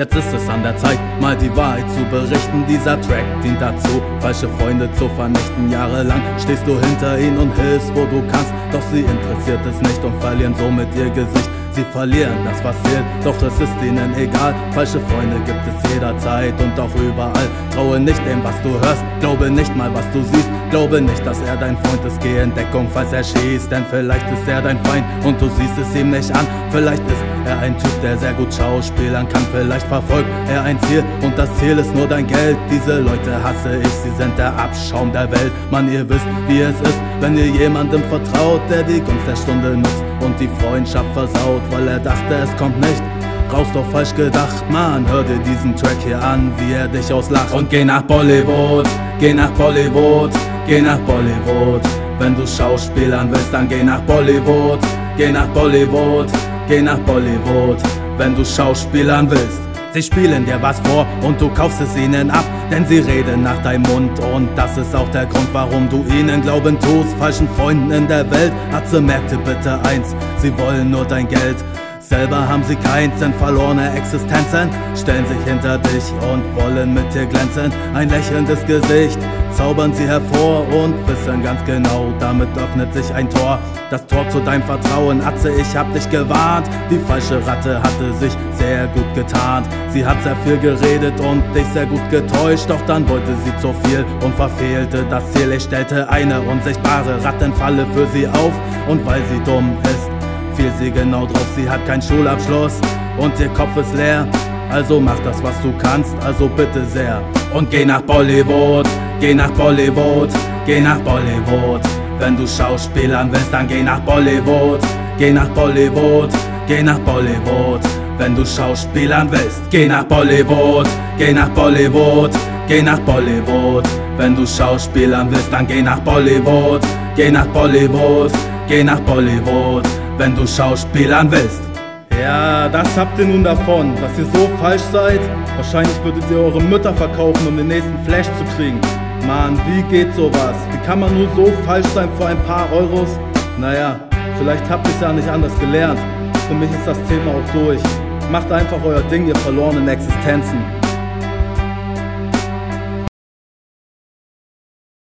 Jetzt ist es an der Zeit, mal die Wahrheit zu berichten. Dieser Track dient dazu, falsche Freunde zu vernichten. Jahrelang stehst du hinter ihnen und hilfst, wo du kannst. Doch sie interessiert es nicht und verlieren somit ihr Gesicht. Sie verlieren das, was zählt, doch es ist ihnen egal. Falsche Freunde gibt es jederzeit und auch überall. Traue nicht dem, was du hörst, glaube nicht mal, was du siehst. Glaube nicht, dass er dein Freund ist, geh in Deckung, falls er schießt. Denn vielleicht ist er dein Feind und du siehst es ihm nicht an. Vielleicht ist er ein Typ, der sehr gut schauspielern kann. Vielleicht verfolgt er ein Ziel und das Ziel ist nur dein Geld. Diese Leute hasse ich, sie sind der Abschaum der Welt. Mann, ihr wisst, wie es ist, wenn ihr jemandem vertraut, der die Gunst der Stunde nutzt und die Freundschaft versaut, weil er dachte, es kommt nicht. Brauchst doch falsch gedacht, Mann, hör dir diesen Track hier an, wie er dich auslacht. Und geh nach Bollywood, geh nach Bollywood, geh nach Bollywood. Wenn du Schauspielern willst, dann geh nach Bollywood, geh nach Bollywood, geh nach Bollywood. Wenn du Schauspielern willst. Sie spielen dir was vor und du kaufst es ihnen ab, denn sie reden nach deinem Mund und das ist auch der Grund, warum du ihnen Glauben tust. Falschen Freunden in der Welt, Atze merkte bitte eins, sie wollen nur dein Geld. Selber haben sie keins, sind verlorene Existenzen, stellen sich hinter dich und wollen mit dir glänzen. Ein lächelndes Gesicht zaubern sie hervor und wissen ganz genau, damit öffnet sich ein Tor. Das Tor zu deinem Vertrauen, Atze, ich hab dich gewarnt. Die falsche Ratte hatte sich sehr gut getarnt. Sie hat sehr viel geredet und dich sehr gut getäuscht, doch dann wollte sie zu viel und verfehlte das Ziel. Ich stellte eine unsichtbare Rattenfalle für sie auf und weil sie dumm ist, fiel sie genau drauf. Sie hat keinen Schulabschluss und ihr Kopf ist leer. Also mach das, was du kannst, also bitte sehr. Und geh nach Bollywood, geh nach Bollywood, geh nach Bollywood. Wenn du Schauspielern willst, dann geh nach Bollywood, geh nach Bollywood, geh nach Bollywood. Wenn du Schauspielern willst, geh nach Bollywood, geh nach Bollywood, geh nach Bollywood. Wenn du Schauspielern willst, dann geh nach Bollywood, geh nach Bollywood, geh nach Bollywood wenn du Schauspielern willst. Ja, das habt ihr nun davon, dass ihr so falsch seid. Wahrscheinlich würdet ihr eure Mütter verkaufen, um den nächsten Flash zu kriegen. Mann, wie geht sowas? Wie kann man nur so falsch sein vor ein paar Euros? Naja, vielleicht habt ihr es ja nicht anders gelernt. Für mich ist das Thema auch durch. Macht einfach euer Ding, ihr verlorenen Existenzen.